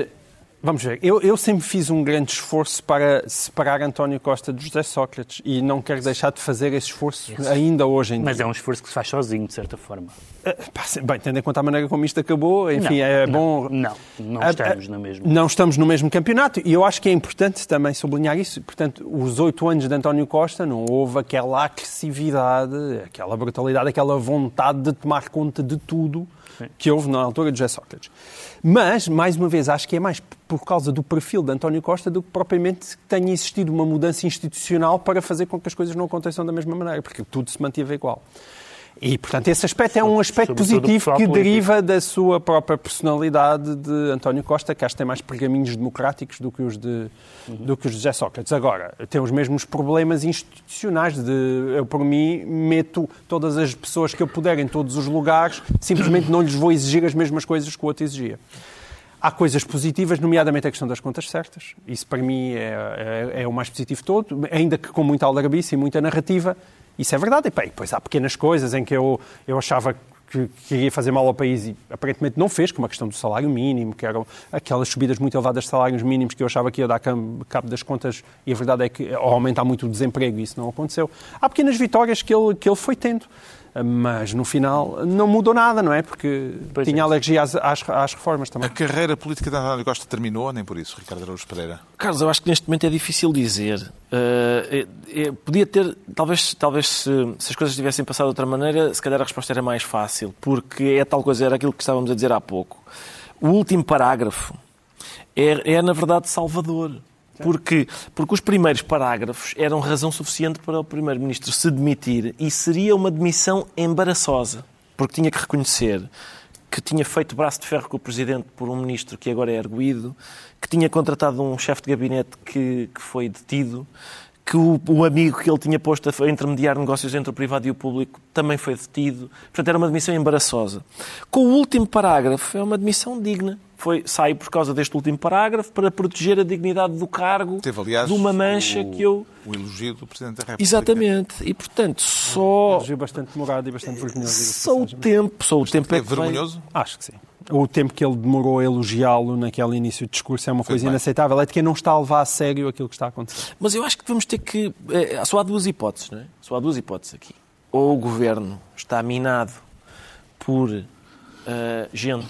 Vamos ver, eu, eu, sempre fiz um grande esforço para separar António Costa de José Sócrates e não quero deixar de fazer esse esforço Isso. ainda hoje em Mas dia. é um esforço que se faz sozinho, de certa forma. Bem, tendo em conta a maneira como isto acabou, enfim, não, é não, bom... Não, não uh, estamos uh, no mesmo. Não estamos no mesmo campeonato e eu acho que é importante também sublinhar isso. Portanto, os oito anos de António Costa não houve aquela agressividade, aquela brutalidade, aquela vontade de tomar conta de tudo que houve na altura de José Sócrates. Mas, mais uma vez, acho que é mais por causa do perfil de António Costa do que propriamente tenha existido uma mudança institucional para fazer com que as coisas não aconteçam da mesma maneira, porque tudo se mantive igual. E, portanto, esse aspecto é um aspecto positivo que deriva da sua própria personalidade de António Costa, que acho que tem mais pergaminhos democráticos do que os de, uhum. do que os de José Sócrates. Agora, tem os mesmos problemas institucionais de, eu por mim, meto todas as pessoas que eu puder em todos os lugares, simplesmente não lhes vou exigir as mesmas coisas que o outro exigia. Há coisas positivas, nomeadamente a questão das contas certas. Isso, para mim, é, é, é o mais positivo todo, ainda que com muita aldrabice e muita narrativa, isso é verdade. E bem, depois há pequenas coisas em que eu, eu achava que, que ia fazer mal ao país e aparentemente não fez, como a questão do salário mínimo, que eram aquelas subidas muito elevadas de salários mínimos que eu achava que ia dar cabo das contas e a verdade é que aumentar muito o desemprego e isso não aconteceu. Há pequenas vitórias que ele, que ele foi tendo. Mas no final não mudou nada, não é? Porque Pois tinha é. alergia às, às, às reformas também. A carreira política de António Costa terminou, ou nem por isso, Ricardo Araújo Pereira? Carlos, eu acho que neste momento é difícil dizer. Uh, é- é- podia ter, talvez, talvez se, se as coisas tivessem passado de outra maneira, se calhar a resposta era mais fácil, porque é tal coisa, era aquilo que estávamos a dizer há pouco. O último parágrafo é, é na verdade, salvador. Porque, porque os primeiros parágrafos eram razão suficiente para o Primeiro-Ministro se demitir e seria uma demissão embaraçosa, porque tinha que reconhecer que tinha feito braço de ferro com o Presidente por um Ministro que agora é arguído, que tinha contratado um chefe de gabinete que, que foi detido, que o, o amigo que ele tinha posto a intermediar negócios entre o privado e o público também foi detido. Portanto, era uma demissão embaraçosa. Com o último parágrafo, é uma demissão digna. Foi, sai por causa deste último parágrafo para proteger a dignidade do cargo Teve, aliás, de uma mancha o, que eu... o elogio do Presidente da República. Exatamente. E, portanto, só, Elogio bastante demorado e bastante vergonhoso. só o tempo, só o tempo é É que vai- vergonhoso? Acho que sim. O tempo que ele demorou a elogiá-lo naquele início de discurso é uma coisa inaceitável. É de quem não está a levar a sério aquilo que está a acontecer. Mas eu acho que vamos ter que. eh, Só há duas hipóteses, não é? Só há duas hipóteses aqui. Ou o governo está minado por eh, gente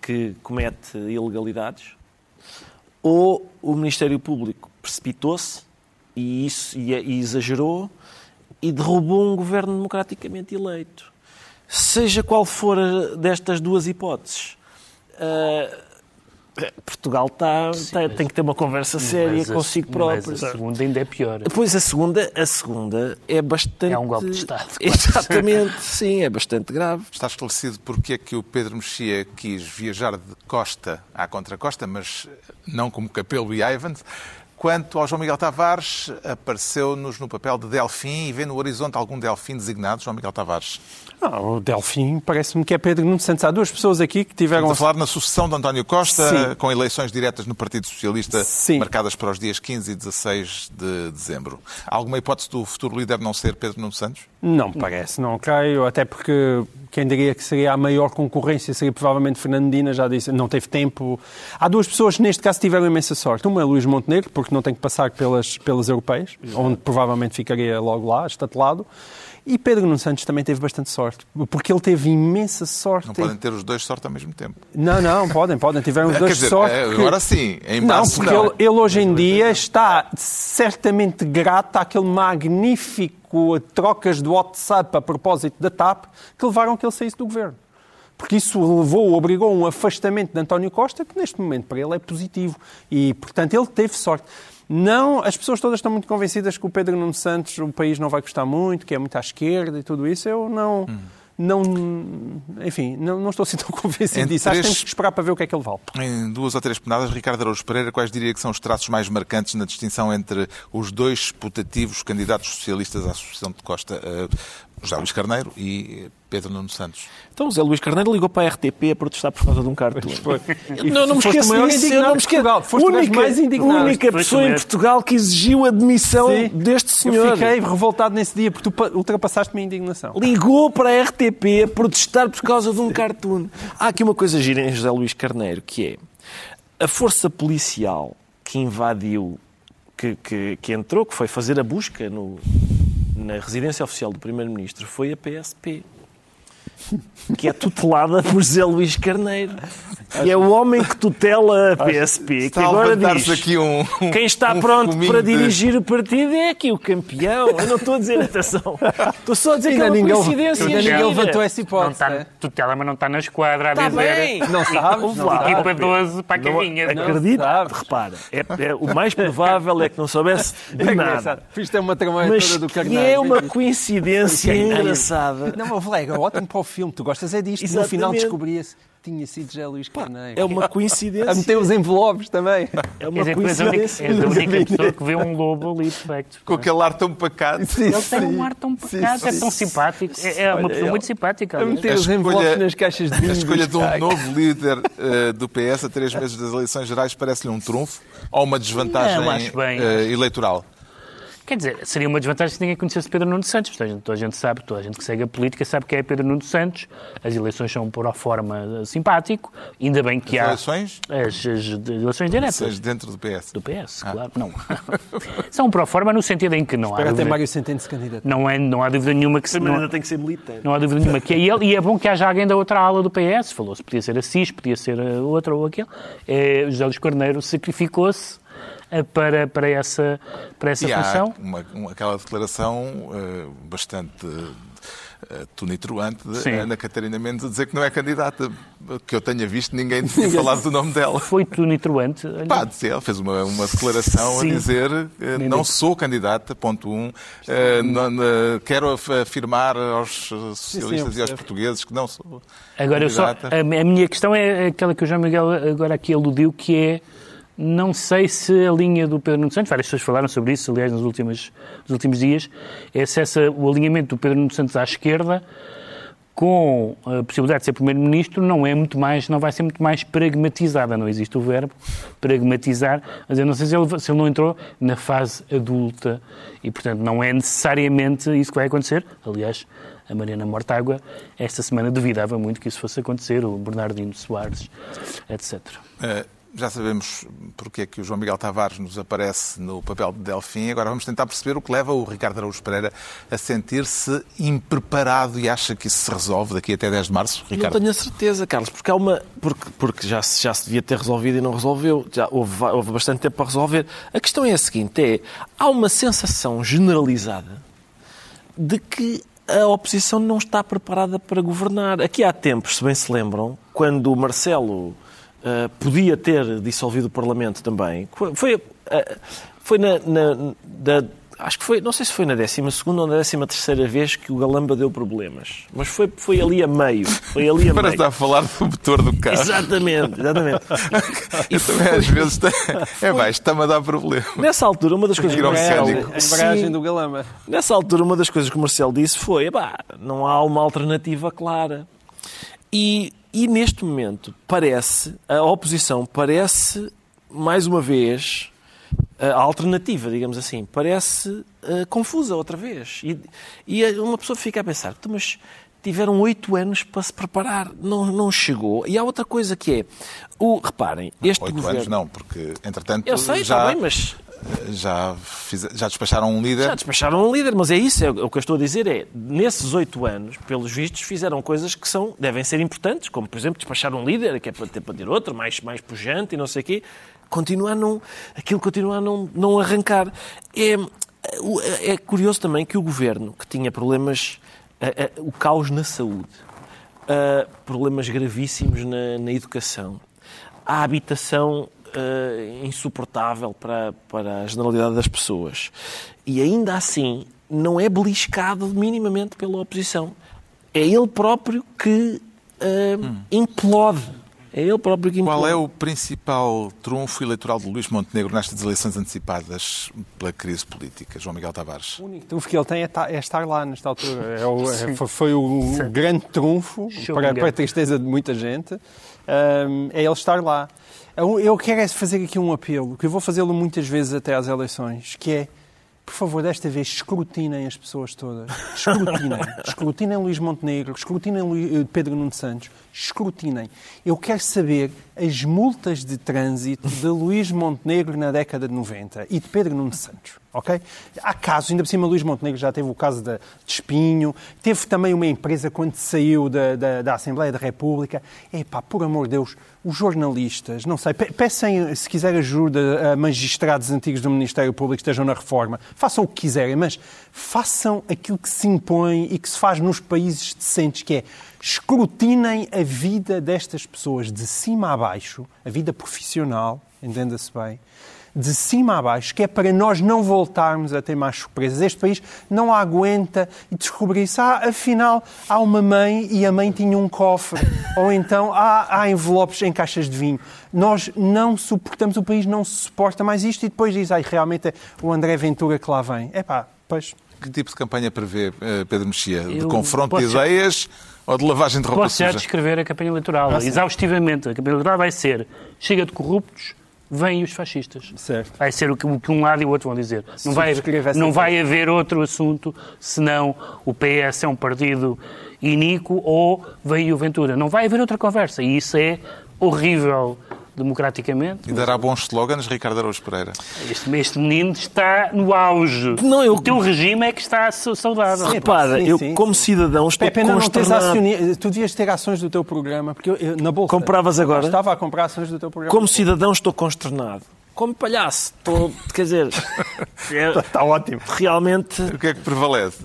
que comete ilegalidades, ou o Ministério Público precipitou-se e, isso, e, e exagerou e derrubou um governo democraticamente eleito. Seja qual for a- destas duas hipóteses, eh, Portugal está, está- mas- tem que ter uma conversa séria Mas a- consigo próprio. Mas a segunda ainda é pior. Pois a segunda, a segunda é bastante. É um golpe de Estado. Exatamente, sim, é bastante grave. Está esclarecido porque é que o Pedro Mexia quis viajar de costa à contracosta, mas não como Capelo e Ivans. Quanto ao João Miguel Tavares, apareceu-nos no papel de Delfim e vê no horizonte algum Delfim designado, João Miguel Tavares. Ah, o Delfim parece-me que é Pedro Nuno Santos. Há duas pessoas aqui que tiveram... Estamos a falar na sucessão de António Costa, Sim. com eleições diretas no Partido Socialista, Sim. marcadas para os dias 15 e 16 de dezembro. Há alguma hipótese do futuro líder não ser Pedro Nuno Santos? Não parece, não creio, até porque quem diria que seria a maior concorrência seria provavelmente Fernandina, já disse, não teve tempo. Há duas pessoas que neste caso tiveram imensa sorte. Uma é Luís Montenegro, porque não tem que passar pelas, pelas europeias, onde provavelmente ficaria logo lá, estatelado. E Pedro Nuno Santos também teve bastante sorte, porque ele teve imensa sorte. Não em- podem ter os dois sorte ao mesmo tempo. Não, não, podem, podem. Tiveram os dois dizer, sorte. é, agora sim, em Não, porque não. ele, ele hoje em dia está certamente grato àquele magnífico trocas de WhatsApp a propósito da TAP que levaram que ele saísse do governo. Porque isso levou, obrigou um afastamento de António Costa que neste momento para ele é positivo. E, portanto, ele teve sorte. Não, as pessoas todas estão muito convencidas que o Pedro Nuno Santos, o país não vai gostar muito, que é muito à esquerda e tudo isso. Eu não, não enfim, não, não estou assim tão convencido Entre disso. Acho que três- temos que esperar para ver o que é que ele vale. Em duas ou três penadas, Ricardo Araújo Pereira, quais diria que são os traços mais marcantes na distinção entre os dois putativos candidatos socialistas à Associação de Costa, eh, José Luís Carneiro e Pedro Nuno Santos? Então, o Zé Luís Carneiro ligou para a RTP a protestar por causa de um cartoon. Não, não me esqueço maior disso. indignado eu não me de Portugal. esqueço. Foste o gajo mais indignado. única pessoa em. Portugal que exigiu a demissão Sim. deste senhor. Eu fiquei revoltado nesse dia porque tu pa- ultrapassaste-me a indignação. Ligou para a RTP a protestar por causa de um cartoon. Há aqui uma coisa gira em José Luís Carneiro, que é a força policial que invadiu, que, que, que entrou, que foi fazer a busca no, na residência oficial do Primeiro-Ministro, foi a PSP. Que é tutelada por José Luís Carneiro. E é o homem que tutela a PSP. Que Está agora diz, aqui um, um- quem está um pronto para de- dirigir o partido é aqui o campeão. Eu não estou a dizer atenção. Estou só a dizer que é uma ninguém, coincidência. ainda ninguém levantou essa Não hipótese. está, é? tutela, mas não está na esquadra a Está dizer. bem. Não sabes? Ouve Não lá. sabes. Equipa 12 para a Não. Não acredito, repara, é, é- o mais provável é que não soubesse de É nada. Fiz-te uma tramalha Mas toda do que Carneiro. é uma coincidência engraçada. Não, mas Vlega, ótimo para o filme. Tu gostas é disto. No Exatamente. final descobria-se que tinha sido José Luís Carneiro. É uma A coincidência. meter os envelopes também. É Quer uma a coincidência. és a única pessoa que vê um lobo ali, de facto. Com aquele ar tão pacato. Sim, Ele tem sim. um ar tão Sim, pacato, é sim. tão simpático. É, é uma pessoa muito simpática. A meter A os escolha- envelopes nas caixas de A vinho. escolha de um novo líder eh, do PS a três meses das eleições gerais parece-lhe um trunfo ou uma desvantagem Não, bem. eh, eleitoral? Quer dizer, seria uma desvantagem se ninguém conhecesse Pedro Nuno Santos. Toda a, gente, toda a gente sabe, toda a gente que segue a política sabe que é Pedro Nuno Santos. As eleições são por a forma simpático. Ainda bem que As há... eleições? As, as eleições diretas. Seja dentro do PS. Do PS, claro. Não. são pro forma no sentido em que não há Para até dúvida, Mário Centeno se não, é, não há dúvida nenhuma que se... Não, ainda tem que ser militante. não há dúvida nenhuma que é ele, e é bom que haja alguém da outra ala do PS. Falou-se, podia ser a CIS, podia ser a outra ou aquele. É, José Luís Corneiro sacrificou-se eh, para, para essa, para essa E há função. uma, uma- aquela declaração eh, bastante uh, tunitroante de Sim. Ana Catarina Mendes a dizer que não é candidata. Que eu tenha visto, ninguém tinha falado do nome dela. Foi tunitroante. Olha, Pá, dizer, ela fez uma, uma declaração Sim. a dizer eh, Nem não nem- sou candidata, ponto um. Eh, não- não- quero af- afirmar aos eh, socialistas eu e aos portugueses que não sou Agora, eu só, a, candidata. a minha questão é aquela que o João Miguel agora aqui aludiu, que é, não sei se a linha do Pedro Nuno Santos, várias pessoas falaram sobre isso, aliás, nos últimos, nos últimos dias, é se essa, o alinhamento do Pedro Nuno Santos à esquerda, com a possibilidade de ser Primeiro-Ministro, não é muito mais, não vai ser muito mais pragmatizada, não existe o verbo pragmatizar, mas eu não sei se ele, se ele não entrou na fase adulta e, portanto, não é necessariamente isso que vai acontecer. Aliás, a Mariana Mortágua, esta semana duvidava muito que isso fosse acontecer, o Bernardino Soares, etc. Já sabemos porque é que o João Miguel Tavares nos aparece no papel de Delfim. Agora vamos tentar perceber o que leva o Ricardo Araújo Pereira a sentir-se impreparado e acha que isso se resolve daqui até 10 de março. Não Ricardo. tenho a certeza, Carlos, porque há uma. Porque, porque já, se- já se devia ter resolvido e não resolveu. Já houve, houve bastante tempo para resolver. A questão é a seguinte: é, há uma sensação generalizada de que a oposição não está preparada para governar. Aqui há tempos, se bem se lembram, quando o Marcelo ah, podia ter dissolvido o Parlamento também, foi, ah, foi na, na- da- acho que foi, não sei se foi na 12 ou na 13 terceira vez que o Galamba deu problemas, mas foi, foi ali a meio, foi ali a Para meio. estar a falar do motor do carro. Exatamente, exatamente. E, Eu também às vezes tem- é baixo, está-me a dar problema. nessa altura, uma das coisas que o Marcelo-. A do Galamba. Nessa altura, uma das coisas que o Marcelo disse foi: "Epá, não há uma alternativa clara. E, e neste momento, parece, a oposição parece, mais uma vez, a alternativa, digamos assim, parece eh, confusa outra vez. E, e uma pessoa fica a pensar: "Então, mas tiveram oito anos para se preparar, não, não chegou. E há outra coisa que é: o, reparem, este Oito governo. anos não, porque entretanto Eu sei, já, está bem, mas já, fiz- já despacharam um líder. Já despacharam um líder, mas é isso. É, o que eu estou a dizer é, nesses oito anos, pelos vistos, fizeram coisas que são, devem ser importantes, como, por exemplo, despachar um líder, que é para ter, para ter outro, mais, mais pujante e não sei o quê. Continua a não, aquilo continua a não, não arrancar. É, o- é curioso também que o governo, que tinha problemas, o caos na saúde, problemas gravíssimos na, na educação, a habitação insuportável para, para a generalidade das pessoas. E ainda assim não é beliscado minimamente pela oposição. É ele próprio que eh, implode. É ele próprio que. Qual é o principal trunfo eleitoral de Luís Montenegro nestas eleições antecipadas pela crise política, João Miguel Tavares? O único trunfo que ele tem é, é estar lá nesta altura. É o- é- foi, o grande trunfo para, para a tristeza de muita gente. Hum, é ele estar lá. Eu, eu quero é fazer aqui um apelo, que eu vou fazê-lo muitas vezes até às eleições, que é, por favor, desta vez escrutinem as pessoas todas. Escrutinem. escrutinem Luís Montenegro, escrutinem eh, Pedro Nuno Santos. Escrutinem. Eu quero saber as multas de trânsito de Luís Montenegro na década de 90 e de Pedro Nuno Santos. Ok? Há casos, ainda por cima Luís Montenegro já teve o caso da- de Espinho, teve também uma empresa quando saiu da, da, da Assembleia da República. Epá, por amor de Deus, os jornalistas, não sei, pe- peçam, se quiser ajuda a magistrados antigos do Ministério Público que estejam na reforma, façam o que quiserem, mas façam aquilo que se impõe e que se faz nos países decentes, que é escrutinem a vida destas pessoas de cima a baixo, a vida profissional, entenda-se bem, de cima a baixo, que é para nós não voltarmos a ter mais surpresas. Este país não aguenta e descobrir-se, ah, afinal, há uma mãe e a mãe tinha um cofre. Ou então, há, há envelopes em caixas de vinho. Nós não suportamos, o país não suporta mais isto e depois diz, ai, realmente é o André Ventura que lá vem. É pá, pois... Que tipo de campanha prevê eh, Pedro Mexia? De Eu confronto de ideias ou de lavagem de roupa Posso já descrever a campanha eleitoral, exaustivamente. A campanha eleitoral vai ser chega de corruptos, vêm os fascistas. Certo. Vai ser o que, o que um lado e o outro vão dizer. Não vai, não vai haver outro assunto senão o PS é um partido iníquo ou veio o Ventura. Não vai haver outra conversa. E isso é horrível democraticamente. E dará bons slogans, Ricardo Araújo Pereira. Este, este menino está no auge. Não, eu- O teu regime é que está sa- saudável. Repara, eu sim, como sim. cidadão estou É pena não consternado. acioni... Tu devias ter ações do teu programa, porque eu, eu, na bolsa... Compravas agora? Eu Estava a comprar ações do teu programa. Como cidadão estou consternado. Como palhaço, estou, quer dizer, é- Está ótimo. realmente O que é que prevalece?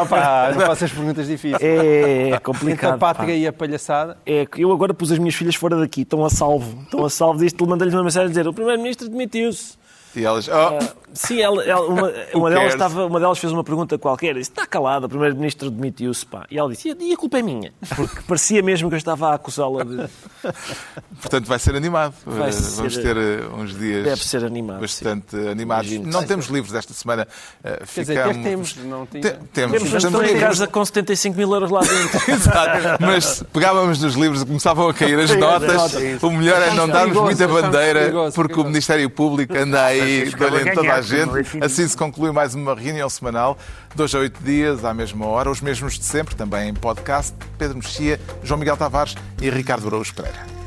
Opa, não faças perguntas difíceis. é Entre complicado. a pátria pá. e a palhaçada... É que eu agora pus as minhas filhas fora daqui, estão a salvo. Estão a salvo disto, mandei-lhes uma mensagem a dizer: o Primeiro-Ministro demitiu-se. E elas, oh, Sim, ela, ela- uma, uma, delas estava, uma delas fez uma pergunta qualquer, disse: está calada, o Primeiro-Ministro demitiu-se. Pá. E ela disse: e a culpa é minha? Porque parecia mesmo que eu estava a acusá-la de. portanto vai ser animado. Vai Eh, ser- Vamos ter eh, uns dias Deve ser animado. sim. bastante animados. Imagino. Não temos livros esta semana. eh, Quer dizer, ficamos... ter temos, não tinha. Te- temos, Temos, temos em casa com 75 mil euros lá dentro. Exato. Mas pegávamos nos livros e começavam a cair as notas. O melhor é não darmos muita bandeira, porque o. Ministério Público anda aí olho em toda a gente. Assim se conclui mais uma reunião semanal, dois a oito dias, à mesma hora, os mesmos de sempre, também em podcast. Pedro Mexia, João Miguel Tavares e Ricardo Araújo Pereira.